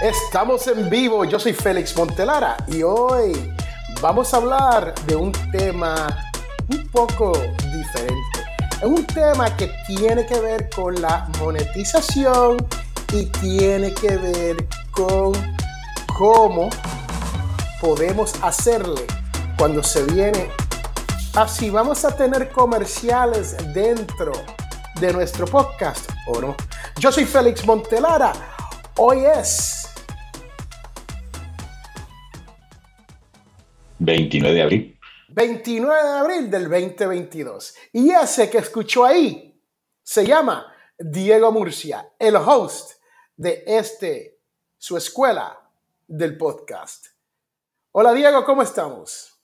Estamos en vivo, yo soy Félix Montelara y hoy vamos a hablar de un tema un poco diferente. Es un tema que tiene que ver con la monetización y tiene que ver con cómo podemos hacerle cuando se viene así. Vamos a tener comerciales dentro de nuestro podcast o no. Yo soy Félix Montelara. Hoy es 29 de abril. 29 de abril del 2022. Y ese que escuchó ahí se llama Diego Murcia, el host de este, su escuela del podcast. Hola Diego, ¿cómo estamos?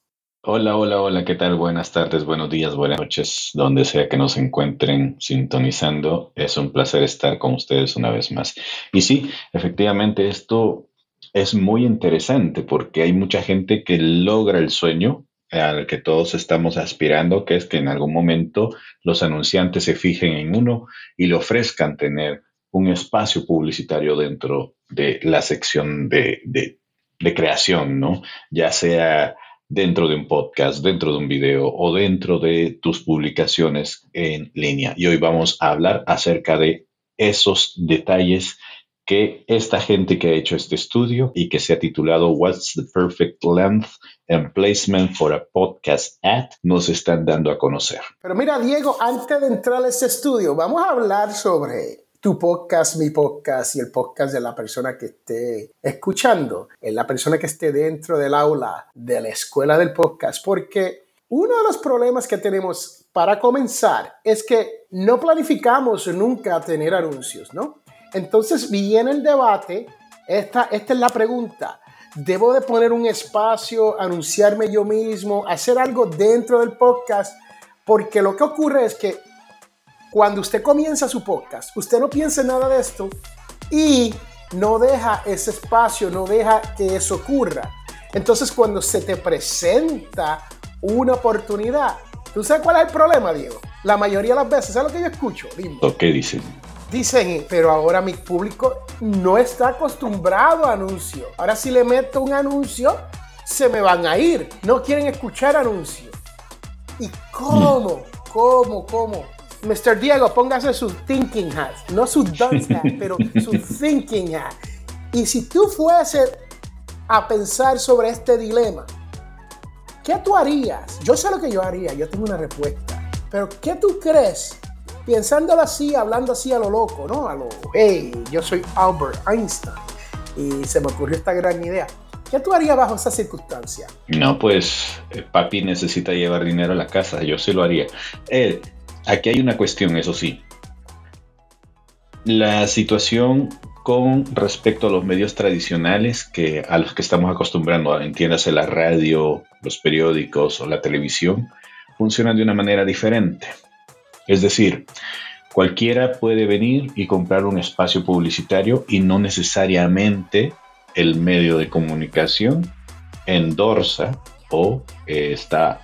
Hola, hola, hola, ¿qué tal? Buenas tardes, buenos días, buenas noches, donde sea que nos encuentren sintonizando. Es un placer estar con ustedes una vez más. Y sí, efectivamente, esto es muy interesante porque hay mucha gente que logra el sueño al que todos estamos aspirando, que es que en algún momento los anunciantes se fijen en uno y le ofrezcan tener un espacio publicitario dentro de la sección de, de creación, ¿no? Ya sea dentro de un podcast, dentro de un video o dentro de tus publicaciones en línea. Y hoy vamos a hablar acerca de esos detalles que esta gente que ha hecho este estudio y que se ha titulado What's the Perfect Length and Placement for a Podcast Ad nos están dando a conocer. Pero mira, Diego, antes de entrar a este estudio, vamos a hablar sobre tu podcast, mi podcast y el podcast de la persona que esté escuchando, en la persona que esté dentro del aula de la escuela del podcast, porque uno de los problemas que tenemos para comenzar es que no planificamos nunca tener anuncios, ¿no? Entonces viene el debate, esta, esta es la pregunta. ¿Debo de poner un espacio, anunciarme yo mismo, hacer algo dentro del podcast? Porque lo que ocurre es que cuando usted comienza su podcast, usted no piensa nada de esto y no deja ese espacio, no deja que eso ocurra. Entonces cuando se te presenta una oportunidad, ¿tú sabes cuál es el problema, Diego? La mayoría de las veces, ¿sabes lo que yo escucho? Dime. ¿Qué dicen? Dicen, pero ahora mi público no está acostumbrado a anuncios. Ahora si le meto un anuncio, se me van a ir. No quieren escuchar anuncios. ¿Y cómo? ¿Cómo? ¿Cómo? Mr. Diego, póngase su thinking hat. No su dunce hat, pero su thinking hat. Y si tú fueses a pensar sobre este dilema, ¿qué tú harías? Yo sé lo que yo haría, yo tengo una respuesta. Pero ¿qué tú crees pensándolo así, hablando así a lo loco, ¿no? A lo, hey, yo soy Albert Einstein y se me ocurrió esta gran idea. ¿Qué tú harías bajo esa circunstancia? No, pues eh, papi necesita llevar dinero a la casa, yo sí lo haría. Eh, aquí hay una cuestión, eso sí. La situación con respecto a los medios tradicionales que a los que estamos acostumbrando, entiéndase la radio, los periódicos o la televisión, funcionan de una manera diferente. Es decir, cualquiera puede venir y comprar un espacio publicitario y no necesariamente el medio de comunicación endorsa o eh, está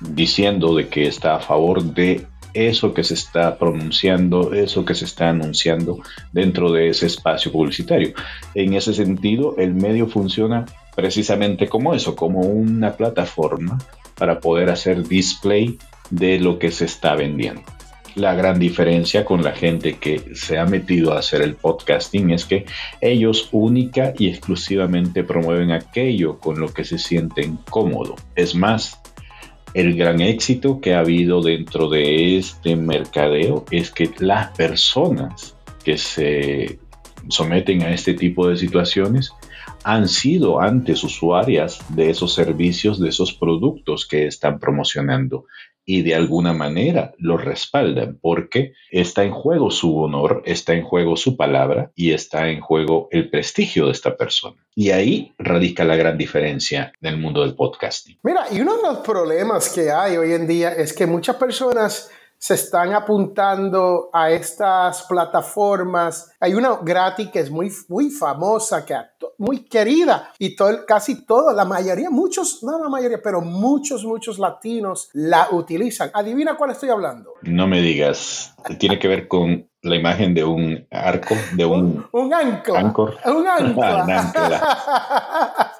diciendo de que está a favor de eso que se está pronunciando, eso que se está anunciando dentro de ese espacio publicitario. En ese sentido, el medio funciona precisamente como eso, como una plataforma para poder hacer display de lo que se está vendiendo. La gran diferencia con la gente que se ha metido a hacer el podcasting es que ellos única y exclusivamente promueven aquello con lo que se sienten cómodos. Es más, el gran éxito que ha habido dentro de este mercadeo es que las personas que se someten a este tipo de situaciones han sido antes usuarias de esos servicios, de esos productos que están promocionando y de alguna manera lo respaldan porque está en juego su honor, está en juego su palabra y está en juego el prestigio de esta persona. Y ahí radica la gran diferencia en el mundo del podcasting. Mira, y uno de los problemas que hay hoy en día es que muchas personas se están apuntando a estas plataformas. Hay una gratis que es muy, muy famosa, que muy querida y todo, casi todo, la mayoría, muchos, no la mayoría, pero muchos, muchos latinos la utilizan. Adivina cuál estoy hablando. No me digas, tiene que ver con la imagen de un arco, de un, un, ancla. Anchor. Un ancla.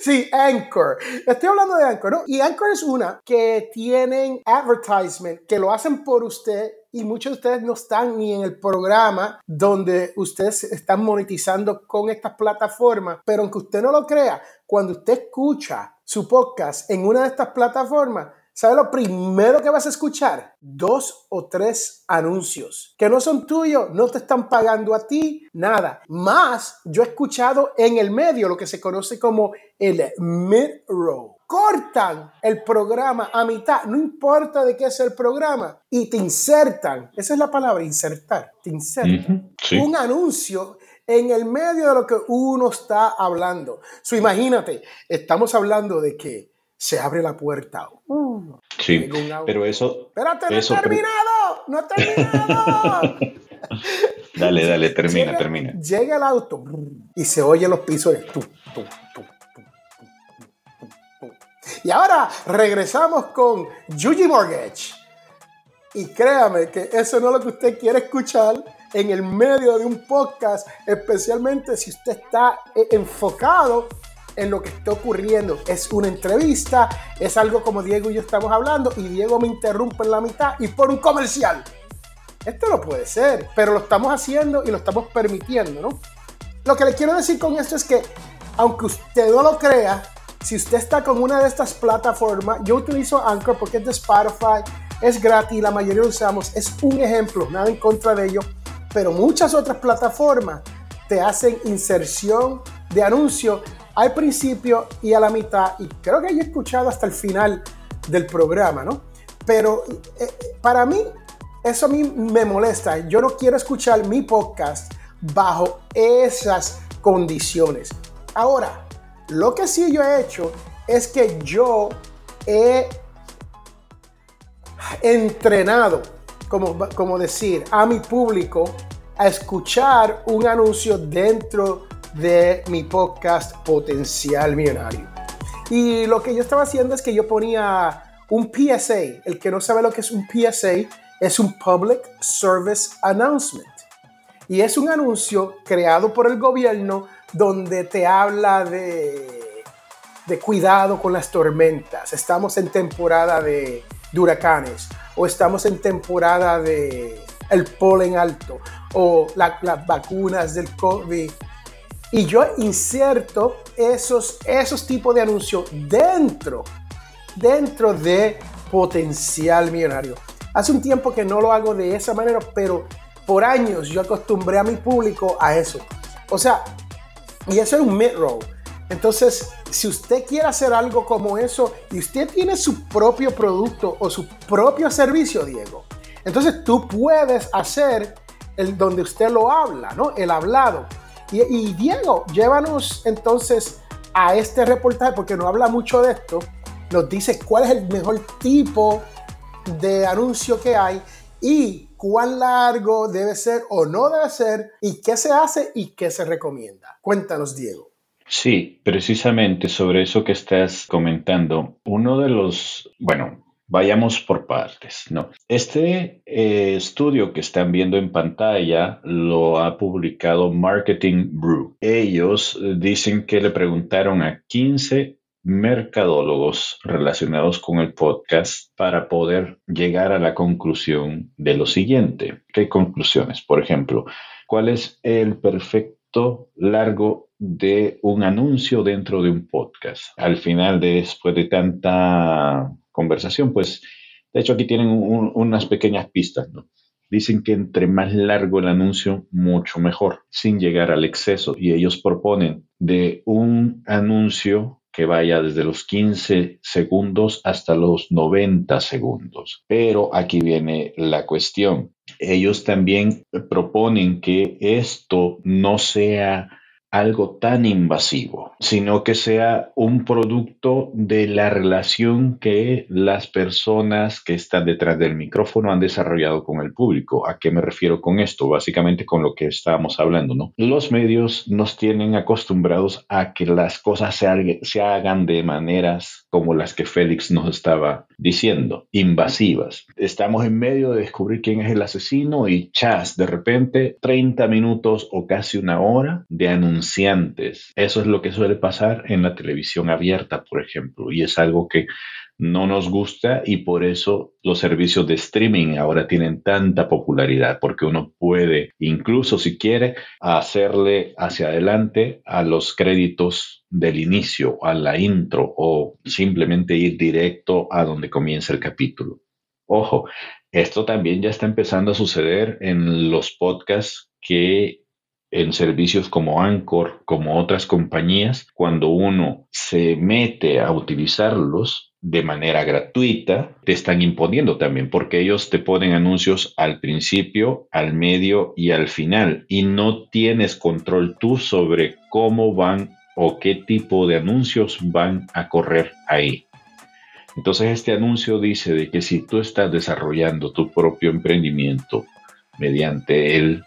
Sí, Anchor. Estoy hablando de Anchor, ¿no? Y Anchor es una que tienen advertisement, que lo hacen por usted y muchos de ustedes no están ni en el programa donde ustedes están monetizando con estas plataformas, pero aunque usted no lo crea, cuando usted escucha su podcast en una de estas plataformas, ¿Sabe lo primero que vas a escuchar? Dos o tres anuncios que no son tuyos, no te están pagando a ti, nada. Más, yo he escuchado en el medio lo que se conoce como el mid-roll. Cortan el programa a mitad, no importa de qué es el programa, y te insertan, esa es la palabra, insertar, te insertan un anuncio en el medio de lo que uno está hablando. So, imagínate, estamos hablando de que se abre la puerta. Uh, sí, pero eso... Espérate, no he terminado, no he terminado. dale, dale, termina, termina. Llega el auto y se oye los pisos de tú, tú, tú. Y ahora regresamos con Yuji Mortgage. Y créame que eso no es lo que usted quiere escuchar en el medio de un podcast, especialmente si usted está eh, enfocado en lo que está ocurriendo. Es una entrevista, es algo como Diego y yo estamos hablando y Diego me interrumpe en la mitad y por un comercial. Esto no puede ser, pero lo estamos haciendo y lo estamos permitiendo, ¿no? Lo que le quiero decir con esto es que, aunque usted no lo crea, si usted está con una de estas plataformas, yo utilizo Anchor porque es de Spotify, es gratis, la mayoría lo usamos, es un ejemplo, nada en contra de ello, pero muchas otras plataformas te hacen inserción de anuncio al principio y a la mitad, y creo que he escuchado hasta el final del programa, ¿no? Pero eh, para mí, eso a mí me molesta. Yo no quiero escuchar mi podcast bajo esas condiciones. Ahora, lo que sí yo he hecho es que yo he entrenado, como, como decir, a mi público a escuchar un anuncio dentro de mi podcast Potencial Millonario. Y lo que yo estaba haciendo es que yo ponía un PSA. El que no sabe lo que es un PSA es un Public Service Announcement. Y es un anuncio creado por el gobierno donde te habla de, de cuidado con las tormentas. Estamos en temporada de, huracanes o estamos en temporada de el polen alto o las vacunas del COVID y yo inserto esos, esos tipos de anuncios dentro, dentro de potencial millonario. Hace un tiempo que no lo hago de esa manera, pero por años yo acostumbré a mi público a eso. O sea, y eso es un mid-roll. Entonces, si usted quiere hacer algo como eso y usted tiene su propio producto o su propio servicio, Diego, entonces tú puedes hacer el donde usted lo habla, ¿no? El hablado. Y, Diego, llévanos entonces a este reportaje, porque no habla mucho de esto, nos dice cuál es el mejor tipo de anuncio que hay y cuán largo debe ser o no debe ser y qué se hace y qué se recomienda. Cuéntanos, Diego. Sí, precisamente sobre eso que estás comentando, uno de los, bueno, Vayamos por partes, ¿no? Este eh, estudio que están viendo en pantalla lo ha publicado Marketing Brew. Ellos eh, dicen que le preguntaron a 15 mercadólogos relacionados con el podcast para poder llegar a la conclusión de lo siguiente. ¿Qué conclusiones? Por ejemplo, ¿cuál es el perfecto largo de un anuncio dentro de un podcast? Al final, después de tanta conversación, pues de hecho aquí tienen unas pequeñas pistas. Dicen que entre más largo el anuncio, mucho mejor, sin llegar al exceso. Y ellos proponen de un anuncio que vaya desde los 15 segundos hasta los 90 segundos. Pero aquí viene la cuestión. Ellos también proponen que esto no sea algo tan invasivo, sino que sea un producto de la relación que las personas que están detrás del micrófono han desarrollado con el público. ¿A qué me refiero con esto? Básicamente con lo que estábamos hablando, ¿no? Los medios nos tienen acostumbrados a que las cosas se, se hagan de maneras como las que Félix nos estaba diciendo, invasivas. Estamos en medio de descubrir quién es el asesino y chas, de repente 30 minutos o casi una hora de Eso es lo que suele pasar en la televisión abierta, por ejemplo, y es algo que no nos gusta y por eso los servicios de streaming ahora tienen tanta popularidad, porque uno puede, incluso si quiere, hacerle hacia adelante a los créditos del inicio, a la intro o simplemente ir directo a donde comienza el capítulo. Ojo, esto también ya está empezando a suceder en los podcasts que en servicios como Anchor, como otras compañías, cuando uno se mete a utilizarlos, de manera gratuita, te están imponiendo también, porque ellos te ponen anuncios al principio, al medio y al final, y no tienes control tú sobre cómo van o qué tipo de anuncios van a correr ahí. Entonces este anuncio dice de que si tú estás desarrollando tu propio emprendimiento mediante el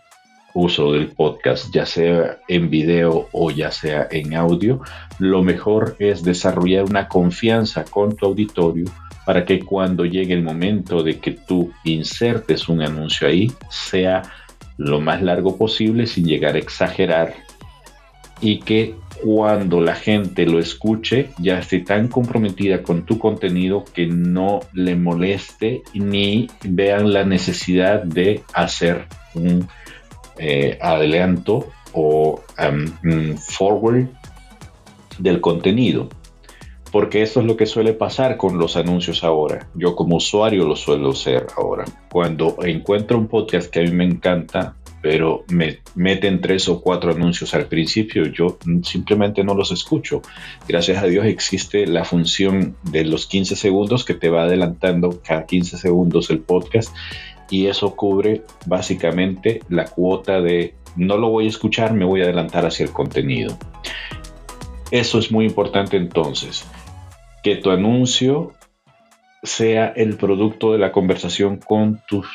uso del podcast, ya sea en video o ya sea en audio, lo mejor es desarrollar una confianza con tu auditorio para que cuando llegue el momento de que tú insertes un anuncio ahí, sea lo más largo posible sin llegar a exagerar. Y que cuando la gente lo escuche ya esté tan comprometida con tu contenido que no le moleste ni vean la necesidad de hacer un eh, adelanto o um, forward del contenido. Porque eso es lo que suele pasar con los anuncios ahora. Yo como usuario lo suelo hacer ahora. Cuando encuentro un podcast que a mí me encanta, pero me meten tres o cuatro anuncios al principio, yo simplemente no los escucho. Gracias a Dios existe la función de los 15 segundos que te va adelantando cada 15 segundos el podcast y eso cubre básicamente la cuota de no lo voy a escuchar, me voy a adelantar hacia el contenido. Eso es muy importante entonces, que tu anuncio sea el producto de la conversación con, tus,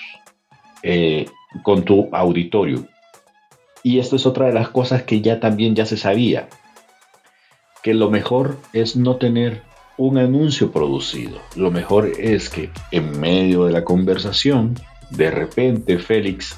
eh, con tu auditorio. Y esto es otra de las cosas que ya también ya se sabía, que lo mejor es no tener un anuncio producido. Lo mejor es que en medio de la conversación de repente Félix,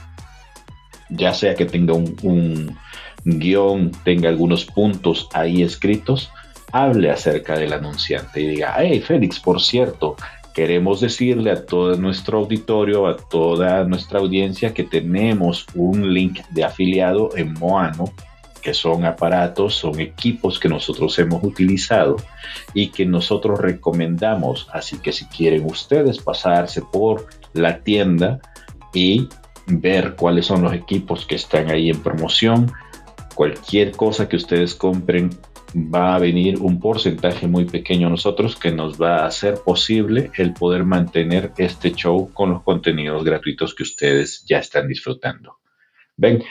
ya sea que tenga un, guion, tenga algunos puntos ahí escritos, hable acerca del anunciante y diga, hey Félix, por cierto, queremos decirle a todo nuestro auditorio, a toda nuestra audiencia que tenemos un link de afiliado en Moano, que son aparatos, son equipos que nosotros hemos utilizado y que nosotros recomendamos. Así que si quieren ustedes pasarse por la tienda y ver cuáles son los equipos que están ahí en promoción. Cualquier cosa que ustedes compren va a venir un porcentaje muy pequeño a nosotros que nos va a hacer posible el poder mantener este show con los contenidos gratuitos que ustedes ya están disfrutando. Ven,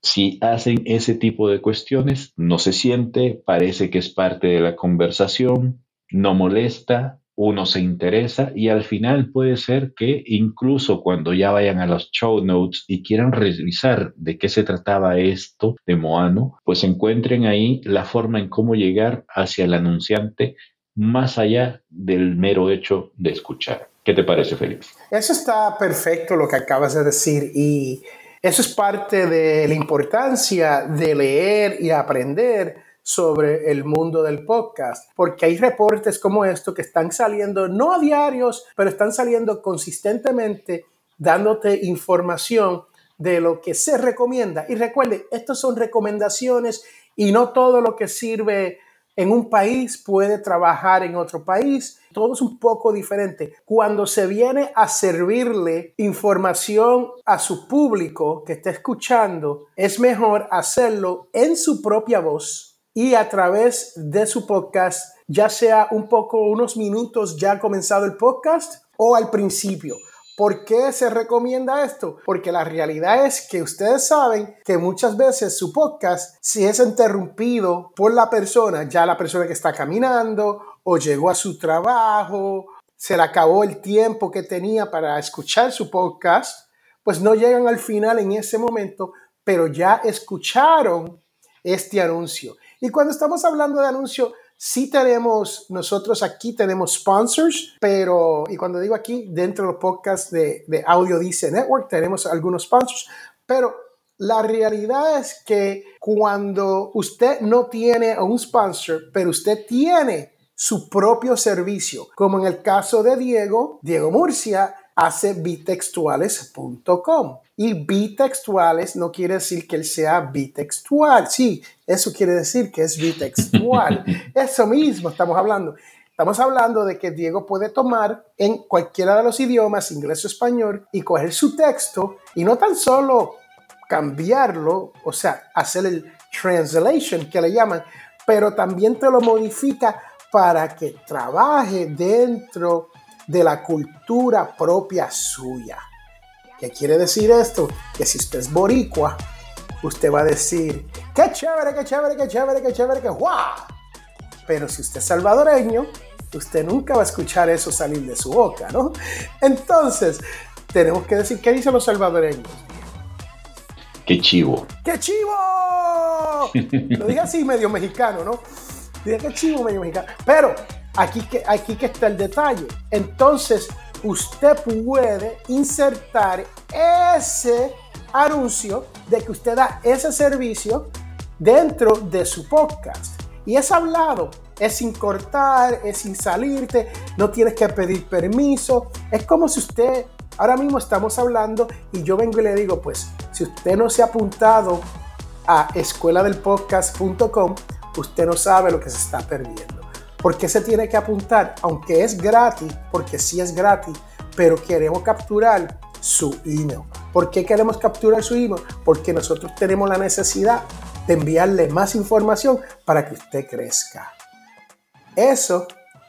si hacen ese tipo de cuestiones, no se siente, parece que es parte de la conversación, no molesta, uno se interesa y al final puede ser que incluso cuando ya vayan a los show notes y quieran revisar de qué se trataba esto de Moano, pues encuentren ahí la forma en cómo llegar hacia el anunciante más allá del mero hecho de escuchar. ¿Qué te parece, Félix? Eso está perfecto lo que acabas de decir y eso es parte de la importancia de leer y aprender sobre el mundo del podcast, porque hay reportes como esto que están saliendo, no a diarios, pero están saliendo consistentemente dándote información de lo que se recomienda. Y recuerde, estas son recomendaciones y no todo lo que sirve en un país puede trabajar en otro país. Todo es un poco diferente. Cuando se viene a servirle información a su público que está escuchando, es mejor hacerlo en su propia voz y a través de su podcast, ya sea un poco, unos minutos ya comenzado el podcast o al principio, ¿Por qué se recomienda esto? Porque la realidad es que ustedes saben que muchas veces su podcast, si es interrumpido por la persona, ya la persona que está caminando o llegó a su trabajo, se le acabó el tiempo que tenía para escuchar su podcast, pues no llegan al final en ese momento, pero ya escucharon este anuncio. Y cuando estamos hablando de anuncio, Sí tenemos, nosotros aquí tenemos sponsors, pero, y cuando digo aquí, dentro del podcast de, de Audio Dice Network, tenemos algunos sponsors, pero la realidad es que cuando usted no tiene un sponsor, pero usted tiene su propio servicio, como en el caso de Diego, Diego Murcia, hace bitextuales.com. Y bitextuales no quiere decir que él sea bitextual. Sí, eso quiere decir que es bitextual. eso mismo estamos hablando. Estamos hablando de que Diego puede tomar en cualquiera de los idiomas, inglés o español, y coger su texto y no tan solo cambiarlo, o sea, hacer el translation que le llaman, pero también te lo modifica para que trabaje dentro de la cultura propia suya. ¿Qué quiere decir esto? Que si usted es boricua, usted va a decir, qué chévere, qué chévere, qué chévere, qué chévere, qué guau. Pero si usted es salvadoreño, usted nunca va a escuchar eso salir de su boca, ¿no? Entonces, tenemos que decir, ¿qué dicen los salvadoreños? ¡Qué chivo! ¡Qué chivo! Lo dije así medio mexicano, ¿no? Dije qué chivo medio mexicano. Pero aquí que, aquí que está el detalle. Entonces, usted puede insertar ese anuncio de que usted da ese servicio dentro de su podcast. Y es hablado, es sin cortar, es sin salirte, no tienes que pedir permiso. Es como si usted, ahora mismo estamos hablando y yo vengo y le digo, pues, si usted no se ha apuntado a escueladelpodcast.com, usted no sabe lo que se está perdiendo. ¿Por qué se tiene que apuntar? Aunque es gratis, porque sí es gratis, pero queremos capturar su email. ¿Por qué queremos capturar su email? Porque nosotros tenemos la necesidad de enviarle más información para que usted crezca. Eso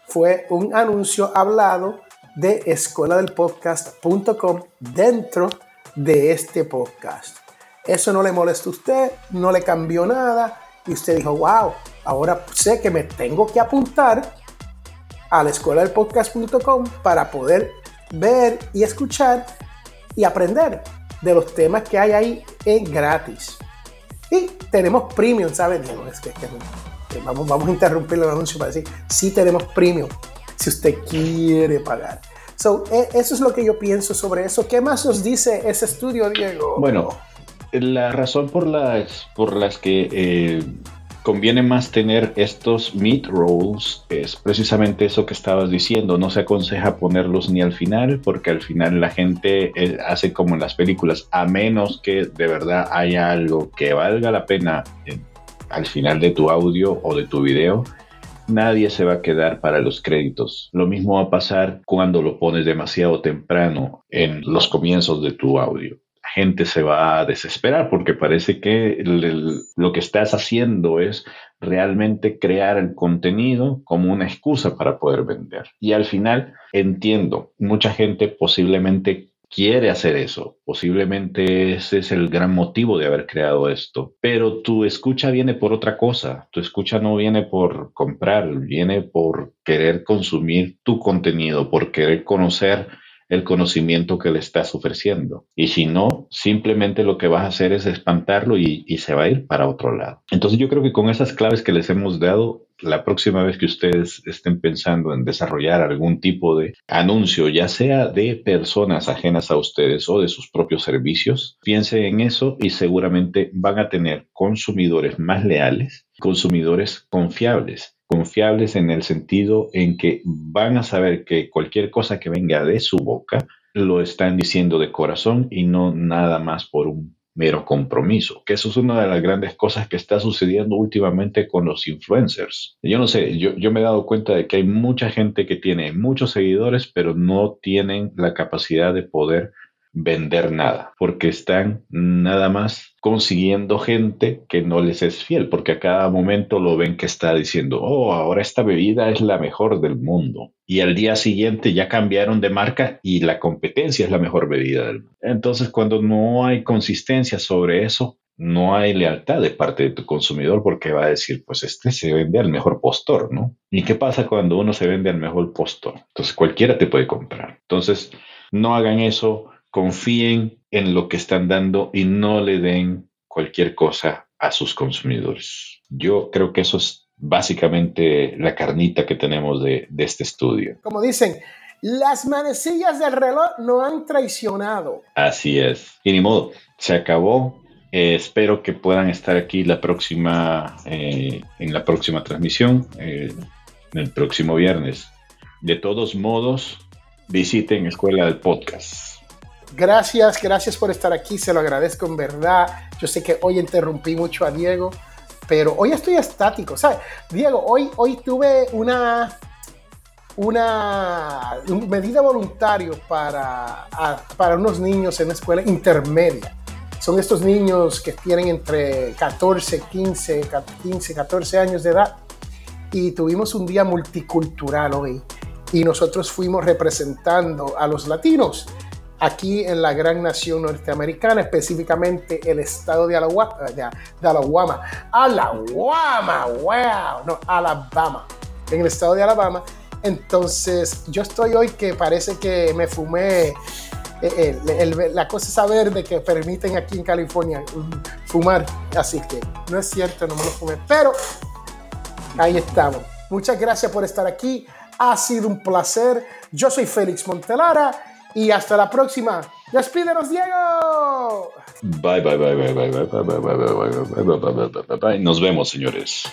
fue un anuncio hablado de escueladelpodcast.com dentro de este podcast. Eso no le molesta a usted, no le cambió nada y usted dijo, wow, Ahora sé que me tengo que apuntar a la escuela del podcast.com para poder ver y escuchar y aprender de los temas que hay ahí en gratis. Y tenemos premium, ¿sabes? Es que, vamos, vamos a interrumpir el anuncio para decir, sí tenemos premium, si usted quiere pagar. So, e, eso es lo que yo pienso sobre eso. ¿Qué más nos dice ese estudio, Diego? Bueno, la razón por las, por las que eh, conviene más tener estos meat rolls, es precisamente eso que estabas diciendo, no se aconseja ponerlos ni al final, porque al final la gente eh, hace como en las películas, a menos que de verdad haya algo que valga la pena al final de tu audio o de tu video, nadie se va a quedar para los créditos. Lo mismo va a pasar cuando lo pones demasiado temprano en los comienzos de tu audio gente se va a desesperar porque parece que lo que estás haciendo es realmente crear el contenido como una excusa para poder vender. Y al final entiendo, mucha gente posiblemente quiere hacer eso. Posiblemente ese es el gran motivo de haber creado esto. Pero tu escucha viene por otra cosa. Tu escucha no viene por comprar, viene por querer consumir tu contenido, por querer conocer el conocimiento que le estás ofreciendo. Y si no, simplemente lo que vas a hacer es espantarlo y, se va a ir para otro lado. Entonces yo creo que con esas claves que les hemos dado, la próxima vez que ustedes estén pensando en desarrollar algún tipo de anuncio, ya sea de personas ajenas a ustedes o de sus propios servicios, piensen en eso y seguramente van a tener consumidores más leales, consumidores confiables confiables en el sentido en que van a saber que cualquier cosa que venga de su boca lo están diciendo de corazón y no nada más por un mero compromiso, que eso es una de las grandes cosas que está sucediendo últimamente con los influencers. Yo no sé, yo, yo me he dado cuenta de que hay mucha gente que tiene muchos seguidores, pero no tienen la capacidad de poder vender nada, porque están nada más consiguiendo gente que no les es fiel, porque a cada momento lo ven que está diciendo, oh, ahora esta bebida es la mejor del mundo. Y al día siguiente ya cambiaron de marca y la competencia es la mejor bebida del mundo. Entonces, cuando no hay consistencia sobre eso, no hay lealtad de parte de tu consumidor porque va a decir, pues este se vende al mejor postor, ¿no? ¿Y qué pasa cuando uno se vende al mejor postor? Entonces cualquiera te puede comprar. Entonces, no hagan eso, confíen en lo que están dando y no le den cualquier cosa a sus consumidores. Yo creo que eso es básicamente la carnita que tenemos de, de este estudio. Como dicen, las manecillas del reloj no han traicionado. Así es. Y ni modo, se acabó. Eh, espero que puedan estar aquí la próxima, eh, en la próxima transmisión, eh, el próximo viernes. De todos modos, visiten Escuela del Podcast. Gracias, gracias por estar aquí, se lo agradezco en verdad. Yo sé que hoy interrumpí mucho a Diego, pero hoy estoy estático, ¿sabes? Diego, hoy, hoy tuve una, una medida voluntaria para, para unos niños en una escuela intermedia. Son estos niños que tienen entre 14, 15, 15, 14 años de edad. Y tuvimos un día multicultural hoy. Y nosotros fuimos representando a los latinos aquí en la gran nación norteamericana, específicamente el estado de Alabama, de, Alabama, Alabama, wow, no, Alabama, en el estado de Alabama. Entonces, yo estoy hoy que parece que me fumé eh, la cosa saber de que permiten aquí en California fumar, así que no es cierto, no me lo fumé, pero ahí estamos. Muchas gracias por estar aquí, ha sido un placer. Yo soy Félix Montelara y hasta la próxima. ¡Despídenos, Diego! Bye, bye, bye, bye, bye, bye, bye, bye, bye, bye, bye, bye, bye, bye, bye. Nos vemos, señores.